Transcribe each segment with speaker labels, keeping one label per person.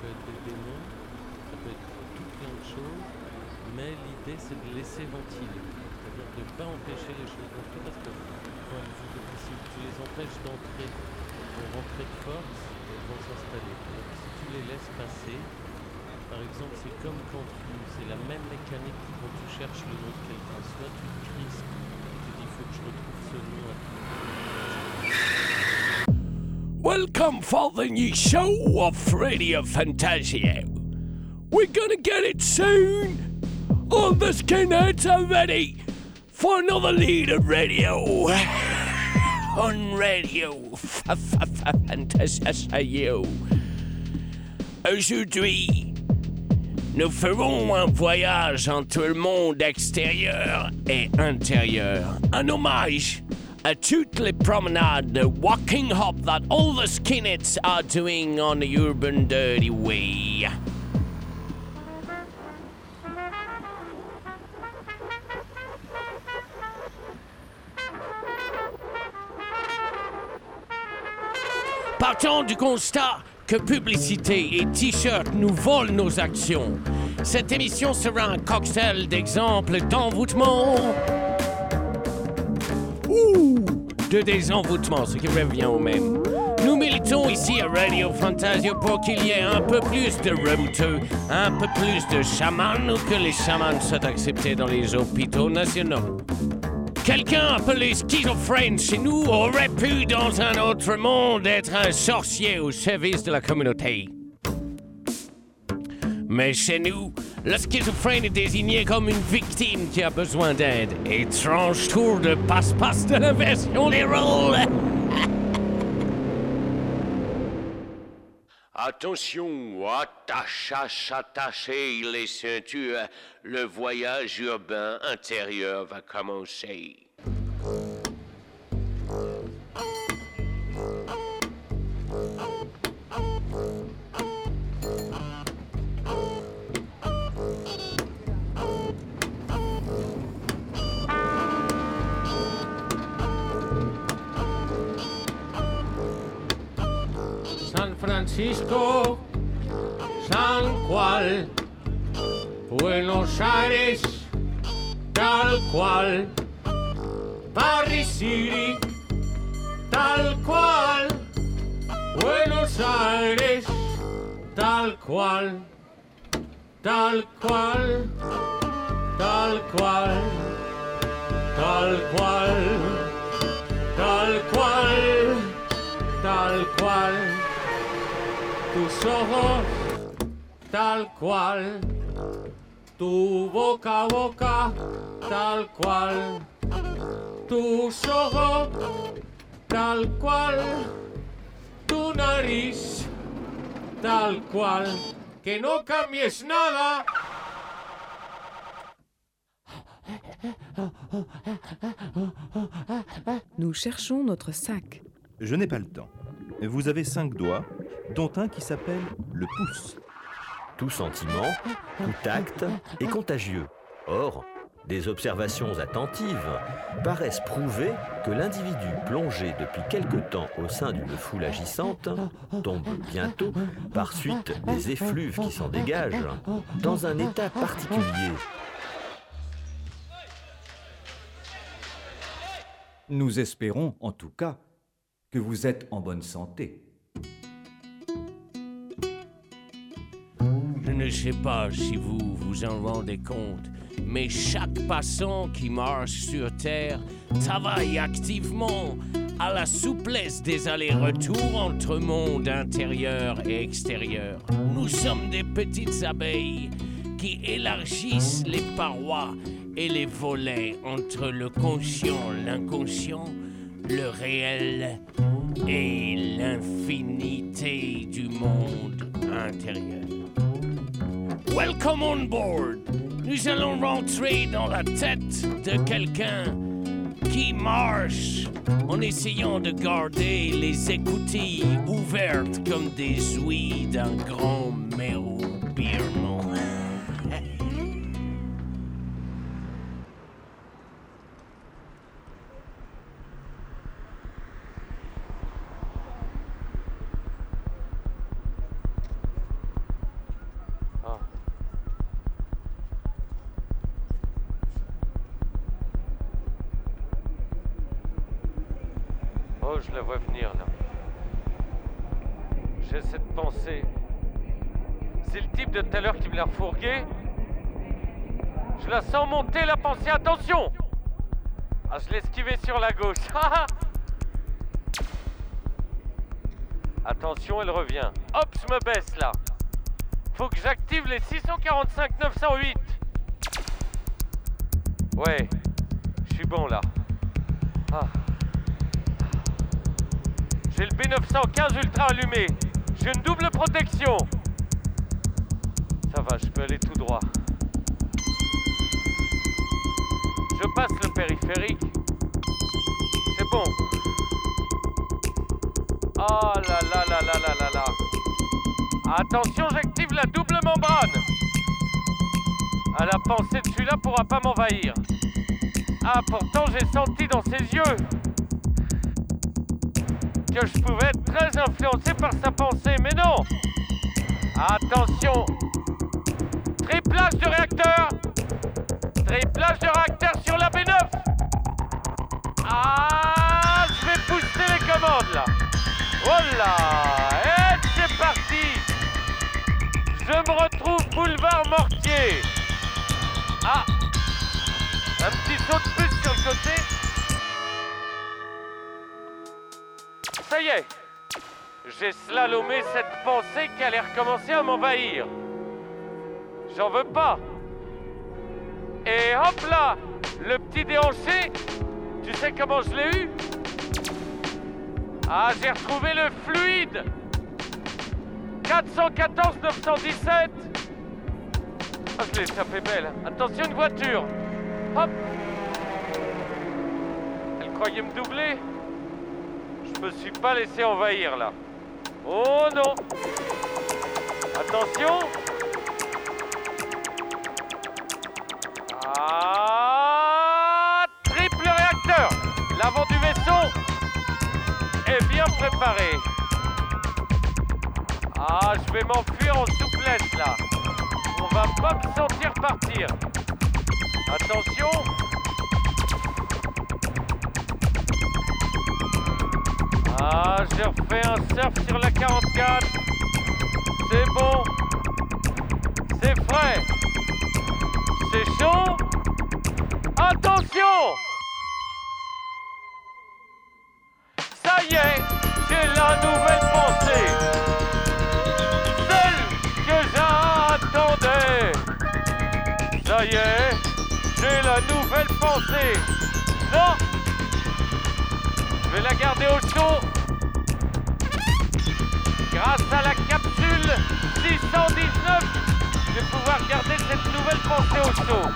Speaker 1: peut être des démons, ça peut être tout plein de choses, mais l'idée c'est de laisser ventiler, c'est-à-dire de ne pas empêcher les choses d'entrer parce que si tu les empêches d'entrer, elles vont rentrer de force et vont s'installer. Si tu les laisses passer, par exemple, c'est comme quand tu. C'est la même mécanique que quand tu cherches le nom de quelqu'un. Soit tu te crispes, tu dis il faut que je retrouve ce nom à
Speaker 2: Welcome for the new show of Radio Fantasia. We're gonna get it soon. All the skinheads are ready for another lead of radio. On Radio Fantasia. Aujourd'hui, nous ferons un voyage entre le monde extérieur et intérieur. Un hommage toutes les promenades walking hop that all the skinheads are doing on the urban dirty way. Partons du constat que publicité et t-shirt nous volent nos actions. Cette émission sera un cocktail d'exemples d'envoûtement. De désenvoûtement, ce qui revient au même. Nous militons ici à Radio Fantasia pour qu'il y ait un peu plus de rumteux, un peu plus de chamans ou que les chamans soient acceptés dans les hôpitaux nationaux. Quelqu'un appelé schizophrène chez nous aurait pu, dans un autre monde, être un sorcier au service de la communauté. Mais chez nous, le schizophrène est désigné comme une victime qui a besoin d'aide. Étrange tour de passe-passe de l'inversion des rôles. Attention, attache, attachez les ceintures. Le voyage urbain intérieur va commencer. Francisco, San Juan, Buenos Aires, tal cual, Paris City, tal cual, Buenos Aires, tal cual, tal cual, tal cual, tal cual, tal cual, tal cual tus ojos tal cual, tu boca a boca tal cual, tus ojos tal cual, tu nariz tal cual, que no cambies nada.
Speaker 3: Nous cherchons notre sac.
Speaker 4: Je n'ai pas le temps. Vous avez cinq doigts, dont un qui s'appelle le pouce.
Speaker 5: Tout sentiment, tout acte est contagieux. Or, des observations attentives paraissent prouver que l'individu plongé depuis quelque temps au sein d'une foule agissante tombe bientôt, par suite des effluves qui s'en dégagent, dans un état particulier.
Speaker 6: Nous espérons, en tout cas, que vous êtes en bonne santé.
Speaker 2: Ne sais pas si vous vous en rendez compte, mais chaque passant qui marche sur Terre travaille activement à la souplesse des allers-retours entre monde intérieur et extérieur. Nous sommes des petites abeilles qui élargissent les parois et les volets entre le conscient, l'inconscient, le réel et l'infinité du monde intérieur. Welcome on board. Nous allons rentrer dans la tête de quelqu'un qui marche en essayant de garder les écoutilles ouvertes comme des ouïes d'un grand mérou.
Speaker 1: Je la sens monter la pensée. Attention Ah, je l'ai esquivé sur la gauche. Attention, elle revient. Hop, je me baisse là. Faut que j'active les 645 908. Ouais, je suis bon là. Ah. J'ai le B915 ultra allumé. J'ai une double protection. Je peux aller tout droit. Je passe le périphérique. C'est bon. Oh là là là là là là là. Attention, j'active la double membrane. À la pensée de celui-là pourra pas m'envahir. Ah, pourtant j'ai senti dans ses yeux que je pouvais être très influencé par sa pensée, mais non Attention Triplage de réacteur. Triplage de réacteur sur la B9 Ah Je vais pousser les commandes là. Oh là Et c'est parti. Je me retrouve boulevard Mortier. Ah Un petit saut de plus sur le côté. Ça y est J'ai slalomé cette pensée qui allait recommencer à m'envahir. J'en veux pas. Et hop là Le petit déhanché Tu sais comment je l'ai eu Ah, j'ai retrouvé le fluide. 414 917 Ah, je l'ai échappé belle. Attention, une voiture. Hop. Elle croyait me doubler. Je me suis pas laissé envahir là. Oh non. Attention préparé. Ah, je vais m'enfuir en souplesse là. On va pas me sentir partir. Attention Ah, j'ai refait un surf sur la 44. C'est bon. C'est frais. C'est chaud. Attention j'ai la nouvelle pensée. Celle que j'attendais. Ça y est, j'ai la nouvelle pensée. Non je vais la garder au chaud. Grâce à la capsule 619, je vais pouvoir garder cette nouvelle pensée au chaud.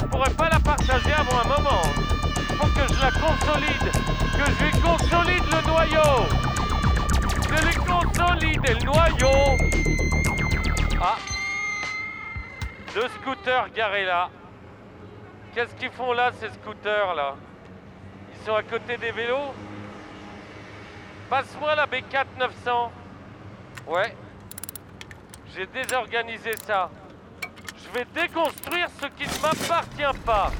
Speaker 1: Je pourrais pas la partager avant un moment. Que je la consolide, que je lui consolide le noyau. Je lui consolide le noyau. Ah. Deux scooters garés là. Qu'est-ce qu'ils font là, ces scooters là? Ils sont à côté des vélos? Passe-moi la B4 900. Ouais. J'ai désorganisé ça. Je vais déconstruire ce qui ne m'appartient pas.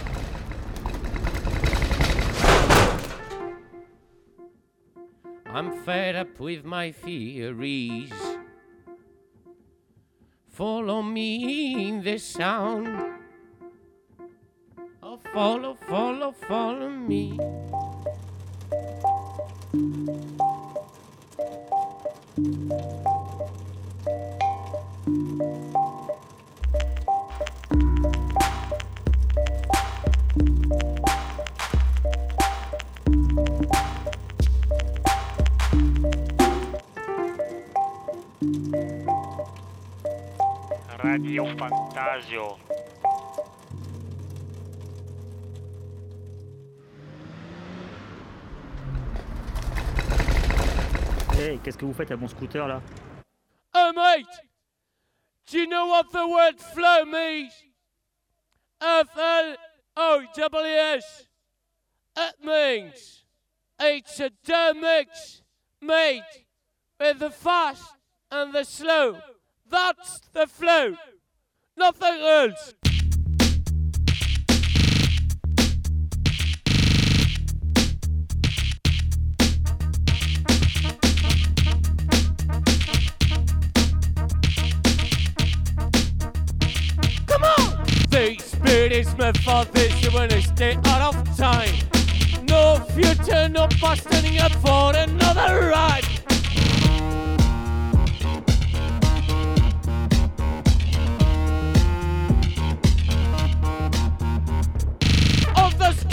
Speaker 2: I'm fed up with my theories. Follow me in the sound. Oh, follow, follow, follow me.
Speaker 7: Radio Fantasio.
Speaker 8: Hey, qu'est-ce que vous faites à mon scooter là
Speaker 2: Oh, mate! Do you know what the word flow means? F L O W S. It means it's a dumb mix made with the fast and the slow. That's the flow. nothing else.
Speaker 1: Come on! The experience method is when they stay out of time. No future, no bus standing up for another ride.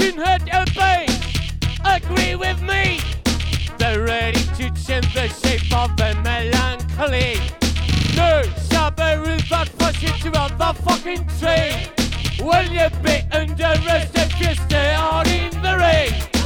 Speaker 1: The skinhead obey, agree with me. They're ready to change the shape of the melancholy. No, is not pushing to on the fucking train. Will you be under arrest if you stay out in the rain?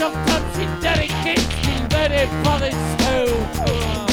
Speaker 1: sometimes she dedicates me, but it bothers so.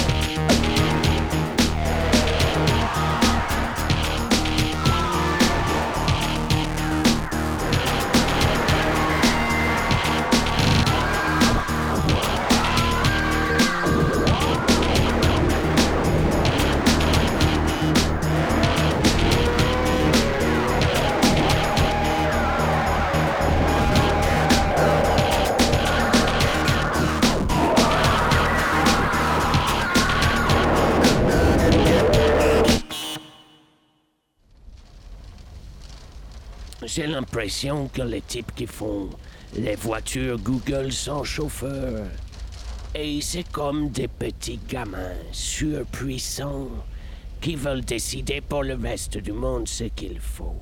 Speaker 2: J'ai l'impression que les types qui font les voitures Google sans chauffeur, et c'est comme des petits gamins surpuissants qui veulent décider pour le reste du monde ce qu'il faut.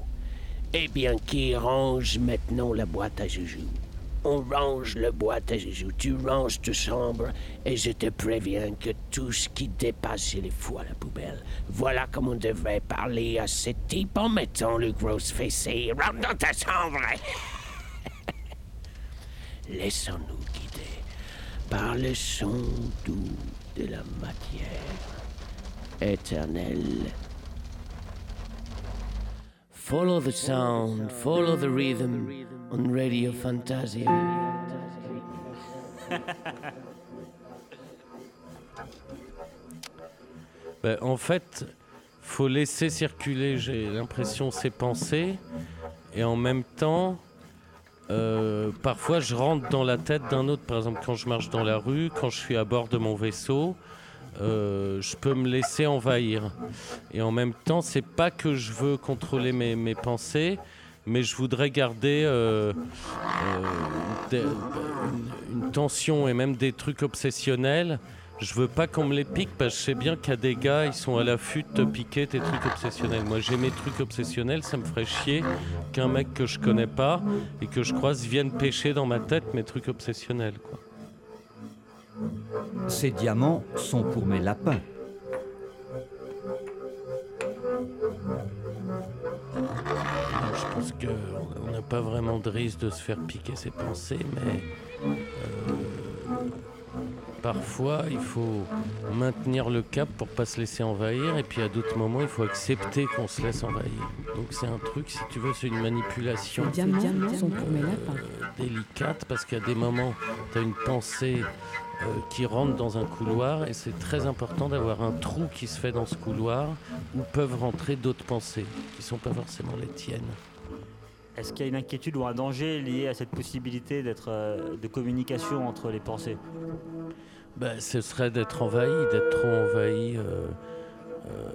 Speaker 2: Eh bien, qui range maintenant la boîte à joujoux? On range le joujoux, tu ranges ta chambre, et je te préviens que tout ce qui dépasse, les fous à la poubelle. Voilà comme on devrait parler à ce type en mettant le gros fessé. Rentre dans ta chambre! Laissons-nous guider par le son doux de la matière éternelle. Follow the sound, follow the rhythm on Radio Fantasia.
Speaker 9: Ben, en fait, faut laisser circuler, j'ai l'impression, ses pensées. Et en même temps, euh, parfois je rentre dans la tête d'un autre. Par exemple, quand je marche dans la rue, quand je suis à bord de mon vaisseau, euh, je peux me laisser envahir. Et en même temps, c'est pas que je veux contrôler mes, mes pensées, mais je voudrais garder euh, euh, une, tension et même des trucs obsessionnels. Je veux pas qu'on me les pique parce que je sais bien a des gars, ils sont à l'affût de piquer tes trucs obsessionnels. Moi, j'ai mes trucs obsessionnels, ça me ferait chier qu'un mec que je connais pas et que je croise vienne pêcher dans ma tête mes trucs obsessionnels. Quoi.
Speaker 6: Ces diamants sont pour mes lapins.
Speaker 1: Qu'on n'a pas vraiment de risque de se faire piquer ses pensées, mais euh, parfois il faut maintenir le cap pour pas se laisser envahir, et puis à d'autres moments il faut accepter qu'on se laisse envahir. Donc c'est un truc, si tu veux, c'est une manipulation
Speaker 3: sont
Speaker 1: euh, délicate parce a des moments, tu as une pensée euh, qui rentre dans un couloir et c'est très important d'avoir un trou qui se fait dans ce couloir où peuvent rentrer d'autres pensées qui sont pas forcément les tiennes.
Speaker 8: Est-ce qu'il y a une inquiétude ou un danger lié à cette possibilité d'être euh, de communication entre les pensées?
Speaker 1: Ben, ce serait d'être envahi, d'être trop envahi, euh, euh,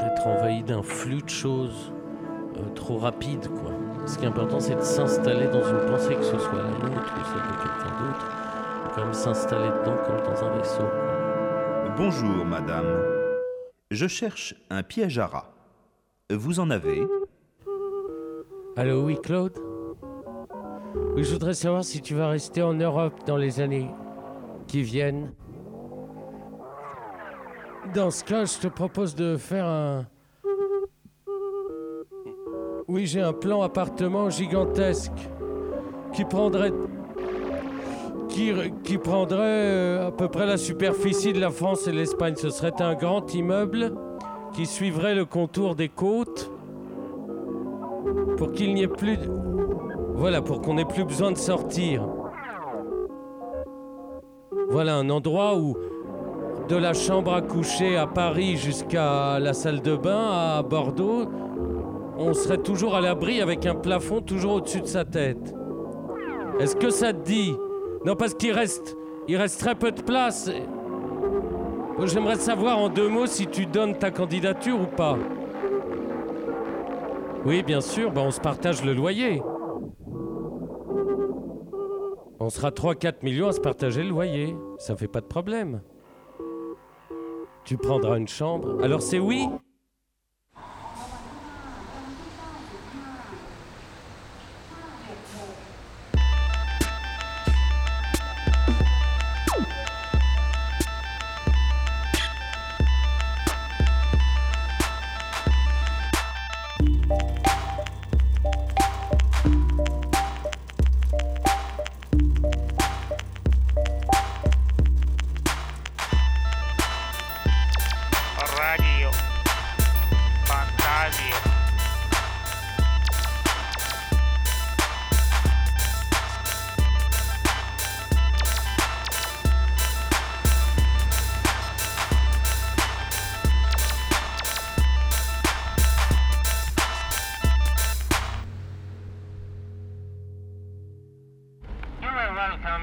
Speaker 1: d'être envahi d'un flux de choses euh, trop rapide, quoi. Ce qui est important, c'est de s'installer dans une pensée, que ce soit la nôtre ou celle de quelqu'un d'autre. Il faut quand même s'installer dedans comme dans un vaisseau.
Speaker 4: Bonjour, madame. Je cherche un piège à rat. Vous en avez?
Speaker 2: Allô, oui, Claude Oui, je voudrais savoir si tu vas rester en Europe dans les années qui viennent. Dans ce cas, je te propose de faire un. Oui, j'ai un plan appartement gigantesque qui prendrait. Qui, qui prendrait euh, à peu près la superficie de la France et l'Espagne. Ce serait un grand immeuble qui suivrait le contour des côtes pour qu'il n'y ait plus. Voilà, pour qu'on n'ait plus besoin de sortir. Voilà un endroit où, de la chambre à coucher à Paris jusqu'à la salle de bain à Bordeaux, on serait toujours à l'abri avec un plafond toujours au-dessus de sa tête. Est-ce que ça te dit? Non, parce qu'il reste, il reste très peu de place. J'aimerais savoir en deux mots si tu donnes ta candidature ou pas. Oui, bien sûr, bah on se partage le loyer. On sera 3-4 millions à se partager le loyer. Ça fait pas de problème. Tu prendras une chambre. Alors c'est oui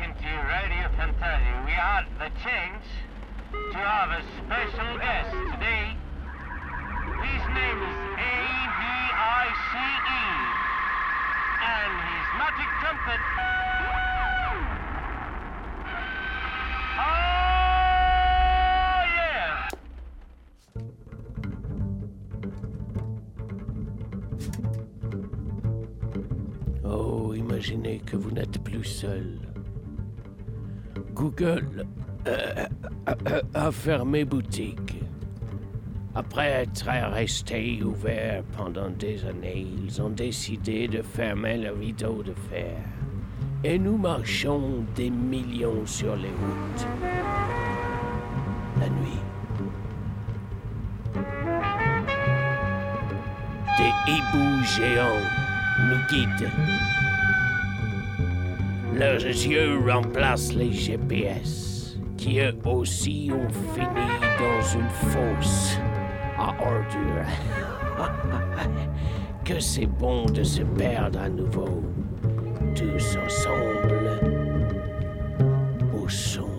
Speaker 10: Radio Fantasia. We are the chance to have a special guest today. His name is A-V-I-C-E. And his magic trumpet. Oh!
Speaker 2: Oh, imaginez que vous n'êtes plus seul. Google euh, euh, a fermé boutique. Après être resté ouvert pendant des années, ils ont décidé de fermer le rideau de fer. Et nous marchons des millions sur les routes. La nuit. Des hiboux géants nous guident. Leurs yeux remplacent les GPS, qui eux aussi ont fini dans une fosse à ordures. que c'est bon de se perdre à nouveau, tous ensemble, au son.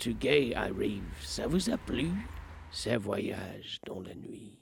Speaker 2: Portugais arrivent. Ça vous a plu C'est un voyage dans la nuit?